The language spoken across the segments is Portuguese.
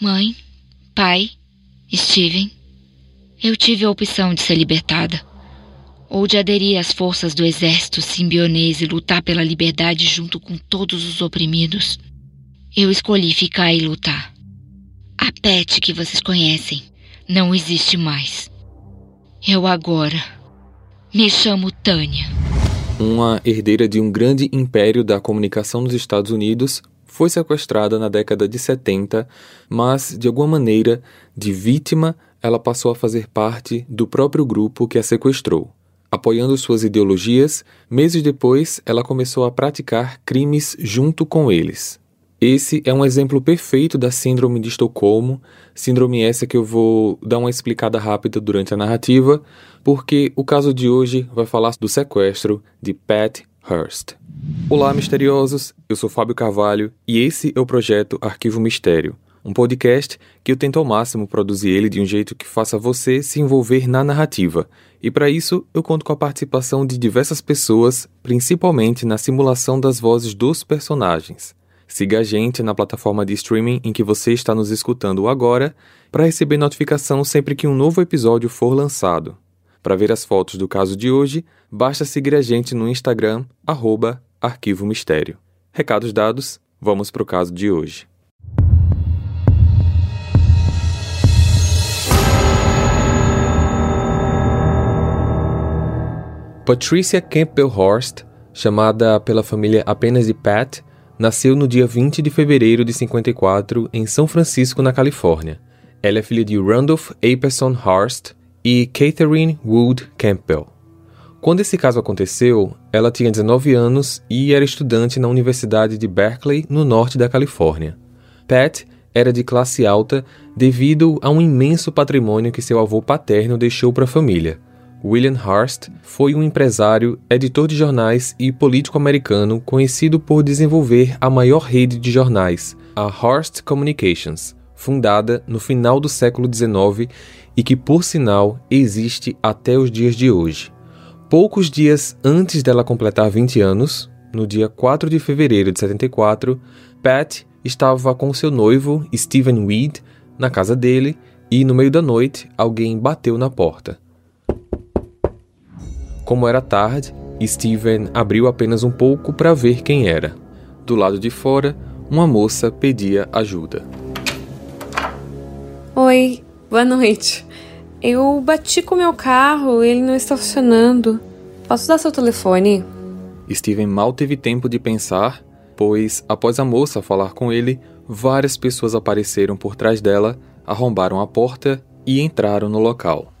Mãe, pai, Steven, eu tive a opção de ser libertada ou de aderir às forças do exército simbionês e lutar pela liberdade junto com todos os oprimidos. Eu escolhi ficar e lutar. A Pet que vocês conhecem não existe mais. Eu agora me chamo Tânia. Uma herdeira de um grande império da comunicação nos Estados Unidos foi sequestrada na década de 70, mas, de alguma maneira, de vítima, ela passou a fazer parte do próprio grupo que a sequestrou. Apoiando suas ideologias, meses depois ela começou a praticar crimes junto com eles. Esse é um exemplo perfeito da Síndrome de Estocolmo, síndrome essa que eu vou dar uma explicada rápida durante a narrativa, porque o caso de hoje vai falar do sequestro de Pat Hearst. Olá, misteriosos! Eu sou Fábio Carvalho e esse é o projeto Arquivo Mistério um podcast que eu tento ao máximo produzir ele de um jeito que faça você se envolver na narrativa. E para isso, eu conto com a participação de diversas pessoas, principalmente na simulação das vozes dos personagens. Siga a gente na plataforma de streaming em que você está nos escutando agora para receber notificação sempre que um novo episódio for lançado. Para ver as fotos do caso de hoje, basta seguir a gente no Instagram, arroba Arquivo Mistério. Recados dados, vamos para o caso de hoje. Patricia Campbell Horst, chamada pela família apenas de Pat, nasceu no dia 20 de fevereiro de 54 em São Francisco, na Califórnia. Ela é filha de Randolph Aperson Horst e Catherine Wood Campbell. Quando esse caso aconteceu, ela tinha 19 anos e era estudante na Universidade de Berkeley, no norte da Califórnia. Pat era de classe alta devido a um imenso patrimônio que seu avô paterno deixou para a família. William Hearst foi um empresário, editor de jornais e político americano conhecido por desenvolver a maior rede de jornais, a Hearst Communications, fundada no final do século XIX e que, por sinal, existe até os dias de hoje. Poucos dias antes dela completar 20 anos, no dia 4 de fevereiro de 74, Pat estava com seu noivo, Stephen Weed, na casa dele e, no meio da noite, alguém bateu na porta. Como era tarde, Steven abriu apenas um pouco para ver quem era. Do lado de fora, uma moça pedia ajuda. Oi, boa noite. Eu bati com meu carro, ele não está funcionando. Posso dar seu telefone? Steven mal teve tempo de pensar, pois, após a moça falar com ele, várias pessoas apareceram por trás dela, arrombaram a porta e entraram no local.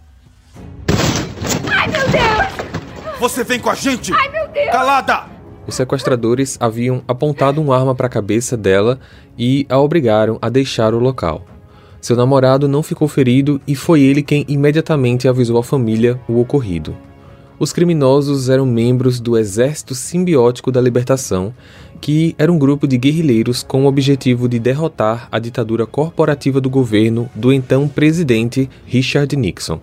Ai, meu Deus! Você vem com a gente! Ai, meu Deus! Calada! Os sequestradores haviam apontado uma arma para a cabeça dela e a obrigaram a deixar o local. Seu namorado não ficou ferido e foi ele quem imediatamente avisou a família o ocorrido. Os criminosos eram membros do Exército Simbiótico da Libertação, que era um grupo de guerrilheiros com o objetivo de derrotar a ditadura corporativa do governo do então presidente Richard Nixon.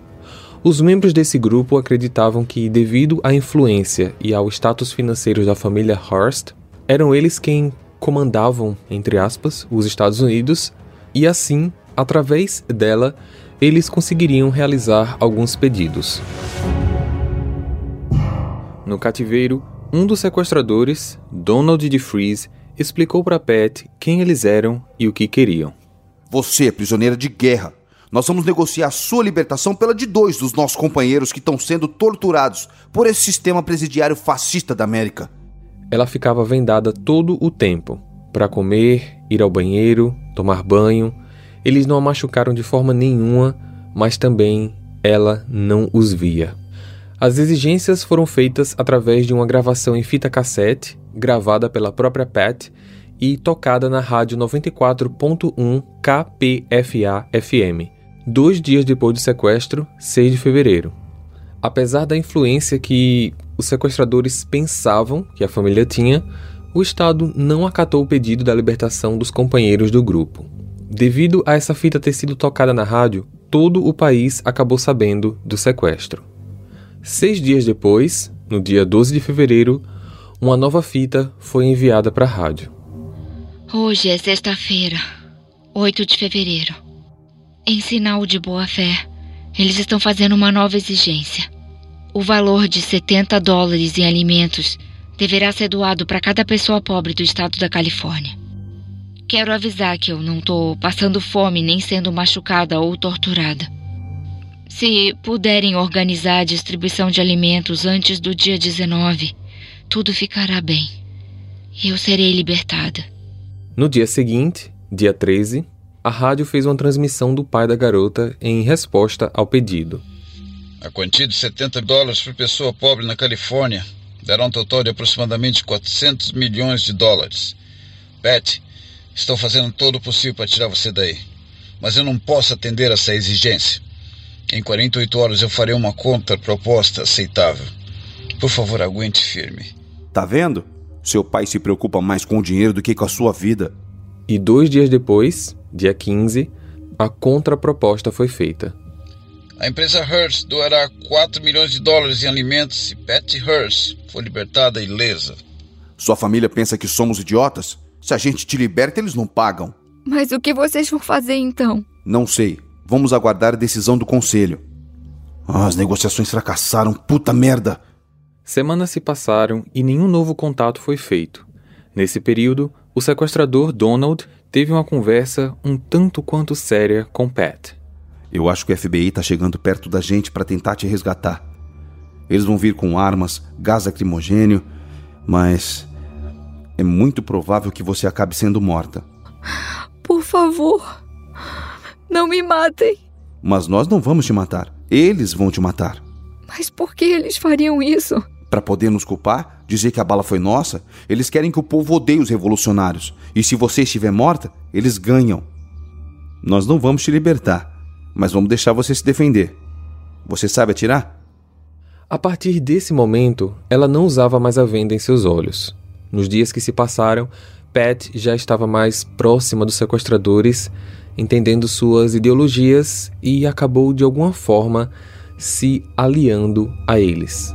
Os membros desse grupo acreditavam que, devido à influência e ao status financeiro da família Hearst, eram eles quem comandavam, entre aspas, os Estados Unidos, e assim, através dela, eles conseguiriam realizar alguns pedidos. No cativeiro, um dos sequestradores, Donald DeFreeze, explicou para Pat quem eles eram e o que queriam. Você é prisioneira de guerra. Nós vamos negociar sua libertação pela de dois dos nossos companheiros que estão sendo torturados por esse sistema presidiário fascista da América. Ela ficava vendada todo o tempo para comer, ir ao banheiro, tomar banho. Eles não a machucaram de forma nenhuma, mas também ela não os via. As exigências foram feitas através de uma gravação em fita cassete, gravada pela própria Pat e tocada na rádio 94.1 KPFA-FM, dois dias depois do sequestro, 6 de fevereiro. Apesar da influência que os sequestradores pensavam que a família tinha, o Estado não acatou o pedido da libertação dos companheiros do grupo. Devido a essa fita ter sido tocada na rádio, todo o país acabou sabendo do sequestro. Seis dias depois, no dia 12 de fevereiro, uma nova fita foi enviada para a rádio. Hoje é sexta-feira. 8 de fevereiro. Em sinal de boa fé, eles estão fazendo uma nova exigência. O valor de 70 dólares em alimentos deverá ser doado para cada pessoa pobre do estado da Califórnia. Quero avisar que eu não estou passando fome nem sendo machucada ou torturada. Se puderem organizar a distribuição de alimentos antes do dia 19, tudo ficará bem. E eu serei libertada. No dia seguinte, dia 13, a rádio fez uma transmissão do pai da garota em resposta ao pedido. A quantia de 70 dólares por pessoa pobre na Califórnia dará um total de aproximadamente 400 milhões de dólares. Betty, Estou fazendo todo o possível para tirar você daí. Mas eu não posso atender essa exigência. Em 48 horas eu farei uma contraproposta aceitável. Por favor, aguente firme. Tá vendo? Seu pai se preocupa mais com o dinheiro do que com a sua vida. E dois dias depois, dia 15, a contraproposta foi feita. A empresa Hearst doará 4 milhões de dólares em alimentos se Patty Hearst for libertada ilesa. Sua família pensa que somos idiotas? Se a gente te liberta, eles não pagam. Mas o que vocês vão fazer então? Não sei. Vamos aguardar a decisão do conselho. Ah, as negociações fracassaram, puta merda! Semanas se passaram e nenhum novo contato foi feito. Nesse período, o sequestrador Donald teve uma conversa um tanto quanto séria com Pat. Eu acho que o FBI está chegando perto da gente para tentar te resgatar. Eles vão vir com armas, gás lacrimogênio, mas é muito provável que você acabe sendo morta. Por favor, não me matem. Mas nós não vamos te matar. Eles vão te matar. Mas por que eles fariam isso? Para poder nos culpar, dizer que a bala foi nossa, eles querem que o povo odeie os revolucionários. E se você estiver morta, eles ganham. Nós não vamos te libertar, mas vamos deixar você se defender. Você sabe atirar? A partir desse momento, ela não usava mais a venda em seus olhos. Nos dias que se passaram, Pat já estava mais próxima dos sequestradores, entendendo suas ideologias e acabou de alguma forma se aliando a eles.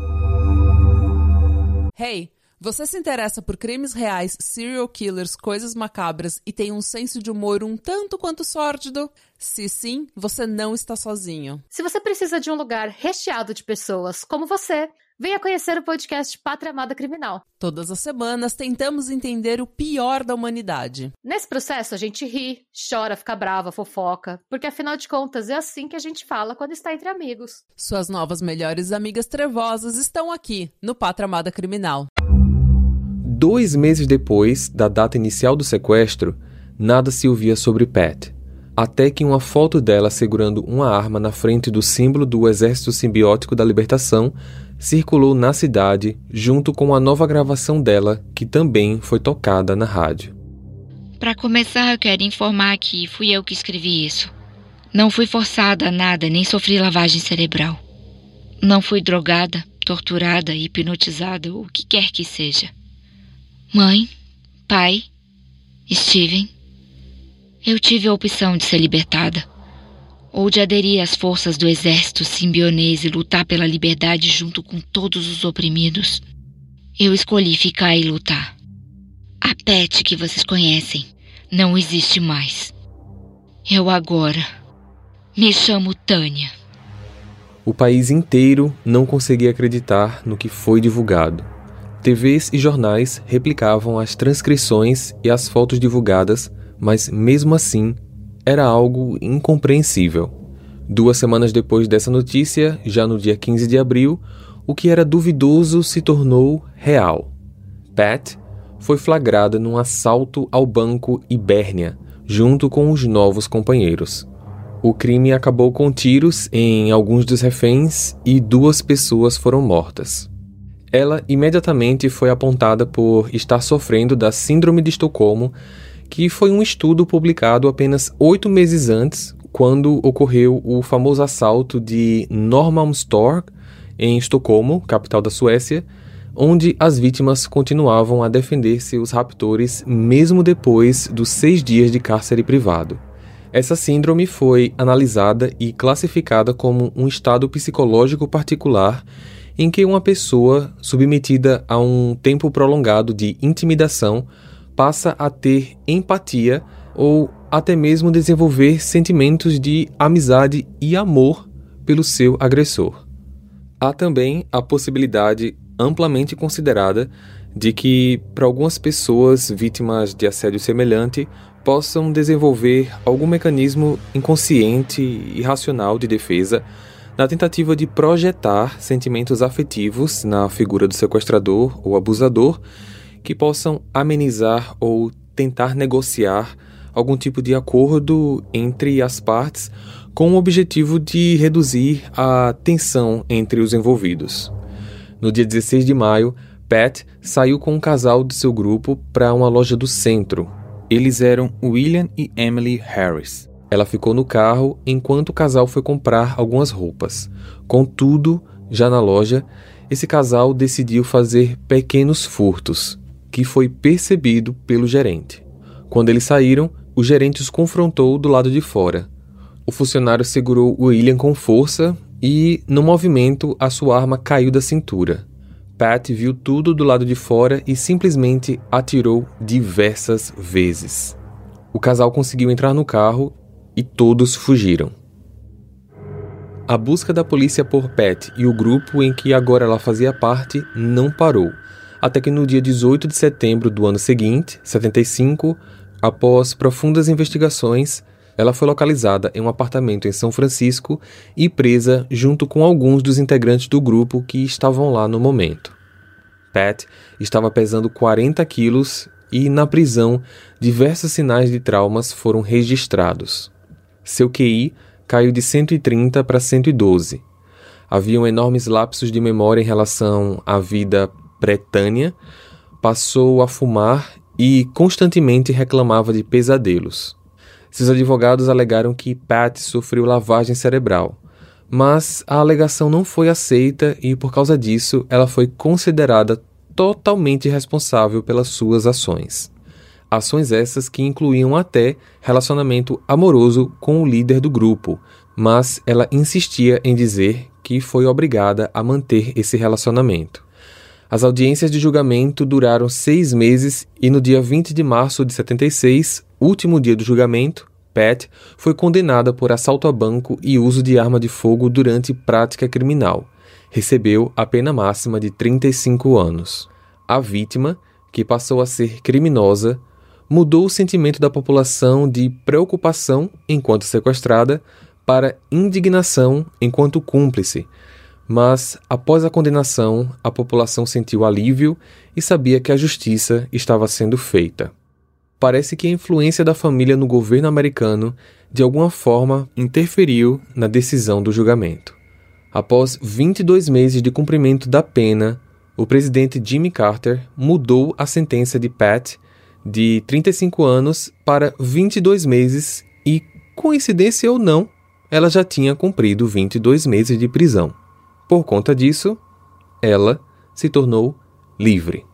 Hey, você se interessa por crimes reais, serial killers, coisas macabras e tem um senso de humor um tanto quanto sórdido? Se sim, você não está sozinho. Se você precisa de um lugar recheado de pessoas como você, Venha conhecer o podcast Pátria Amada Criminal. Todas as semanas tentamos entender o pior da humanidade. Nesse processo a gente ri, chora, fica brava, fofoca, porque afinal de contas é assim que a gente fala quando está entre amigos. Suas novas melhores amigas trevosas estão aqui no Pátria Amada Criminal. Dois meses depois da data inicial do sequestro, nada se ouvia sobre Pat até que uma foto dela segurando uma arma na frente do símbolo do Exército Simbiótico da Libertação circulou na cidade junto com a nova gravação dela, que também foi tocada na rádio. Para começar, eu quero informar que fui eu que escrevi isso. Não fui forçada a nada, nem sofri lavagem cerebral. Não fui drogada, torturada, hipnotizada, o que quer que seja. Mãe, pai, Steven, eu tive a opção de ser libertada ou de aderir às forças do exército simbionês e lutar pela liberdade junto com todos os oprimidos. Eu escolhi ficar e lutar. A Pet que vocês conhecem não existe mais. Eu agora me chamo Tânia. O país inteiro não conseguia acreditar no que foi divulgado. TVs e jornais replicavam as transcrições e as fotos divulgadas, mas mesmo assim era algo incompreensível. Duas semanas depois dessa notícia, já no dia 15 de abril, o que era duvidoso se tornou real. Pat foi flagrada num assalto ao banco Ibérnia, junto com os novos companheiros. O crime acabou com tiros em alguns dos reféns e duas pessoas foram mortas. Ela imediatamente foi apontada por estar sofrendo da Síndrome de Estocolmo que foi um estudo publicado apenas oito meses antes, quando ocorreu o famoso assalto de Norrmalmstorg, em Estocolmo, capital da Suécia, onde as vítimas continuavam a defender seus raptores mesmo depois dos seis dias de cárcere privado. Essa síndrome foi analisada e classificada como um estado psicológico particular em que uma pessoa submetida a um tempo prolongado de intimidação passa a ter empatia ou até mesmo desenvolver sentimentos de amizade e amor pelo seu agressor. Há também a possibilidade amplamente considerada de que, para algumas pessoas vítimas de assédio semelhante, possam desenvolver algum mecanismo inconsciente e racional de defesa na tentativa de projetar sentimentos afetivos na figura do sequestrador ou abusador que possam amenizar ou tentar negociar algum tipo de acordo entre as partes com o objetivo de reduzir a tensão entre os envolvidos. No dia 16 de maio, Pat saiu com um casal de seu grupo para uma loja do centro. Eles eram William e Emily Harris. Ela ficou no carro enquanto o casal foi comprar algumas roupas. Contudo, já na loja, esse casal decidiu fazer pequenos furtos, que foi percebido pelo gerente. Quando eles saíram, o gerente os confrontou do lado de fora. O funcionário segurou William com força e, no movimento, a sua arma caiu da cintura. Pat viu tudo do lado de fora e simplesmente atirou diversas vezes. O casal conseguiu entrar no carro e todos fugiram. A busca da polícia por Pat e o grupo em que agora ela fazia parte não parou, até que no dia 18 de setembro do ano seguinte, 75, após profundas investigações, ela foi localizada em um apartamento em São Francisco e presa junto com alguns dos integrantes do grupo que estavam lá no momento. Pat estava pesando 40 quilos e, na prisão, diversos sinais de traumas foram registrados. Seu QI caiu de 130 para 112. Haviam enormes lapsos de memória em relação à vida pretânia, passou a fumar e constantemente reclamava de pesadelos. Seus advogados alegaram que Pat sofreu lavagem cerebral, mas a alegação não foi aceita e, por causa disso, ela foi considerada totalmente responsável pelas suas ações. Ações essas que incluíam até relacionamento amoroso com o líder do grupo, mas ela insistia em dizer que foi obrigada a manter esse relacionamento. As audiências de julgamento duraram seis meses e no dia 20 de março de 76, último dia do julgamento, Pat foi condenada por assalto a banco e uso de arma de fogo durante prática criminal. Recebeu a pena máxima de 35 anos. A vítima, que passou a ser criminosa, mudou o sentimento da população de preocupação enquanto sequestrada para indignação enquanto cúmplice. Mas, após a condenação, a população sentiu alívio e sabia que a justiça estava sendo feita parece que a influência da família no governo americano de alguma forma interferiu na decisão do julgamento. Após 22 meses de cumprimento da pena, o presidente Jimmy Carter mudou a sentença de Pat de 35 anos para 22 meses e, coincidência ou não, ela já tinha cumprido 22 meses de prisão. Por conta disso, ela se tornou livre.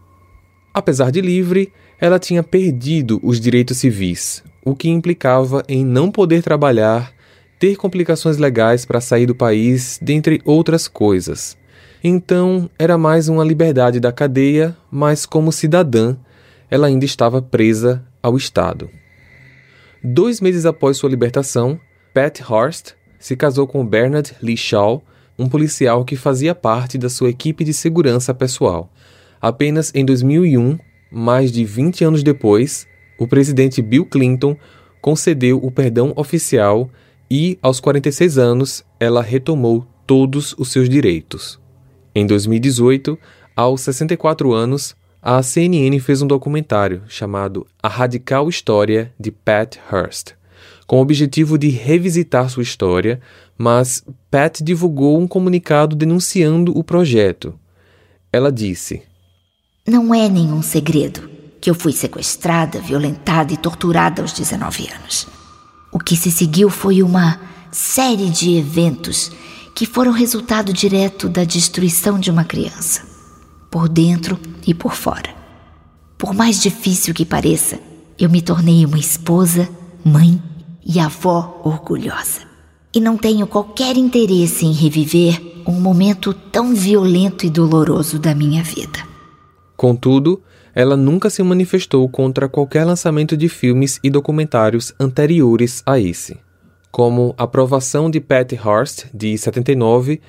Apesar de livre, ela tinha perdido os direitos civis, o que implicava em não poder trabalhar, ter complicações legais para sair do país, dentre outras coisas. Então, era mais uma liberdade da cadeia, mas como cidadã, ela ainda estava presa ao Estado. Dois meses após sua libertação, Pat Horst se casou com Bernard Lee Shaw, um policial que fazia parte da sua equipe de segurança pessoal. Apenas em 2001, mais de 20 anos depois, o presidente Bill Clinton concedeu o perdão oficial e, aos 46 anos, ela retomou todos os seus direitos. Em 2018, aos 64 anos, a CNN fez um documentário chamado A Radical História de Pat Hearst, com o objetivo de revisitar sua história, mas Pat divulgou um comunicado denunciando o projeto. Ela disse: não é nenhum segredo que eu fui sequestrada, violentada e torturada aos 19 anos. O que se seguiu foi uma série de eventos que foram resultado direto da destruição de uma criança, por dentro e por fora. Por mais difícil que pareça, eu me tornei uma esposa, mãe e avó orgulhosa. E não tenho qualquer interesse em reviver um momento tão violento e doloroso da minha vida. Contudo, ela nunca se manifestou contra qualquer lançamento de filmes e documentários anteriores a esse, como Aprovação de Pat Hearst, de 79,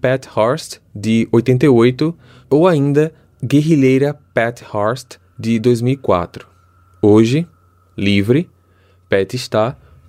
Pat Hearst, de 88, ou ainda Guerrilheira Pat Hearst, de 2004. Hoje, livre, Pat está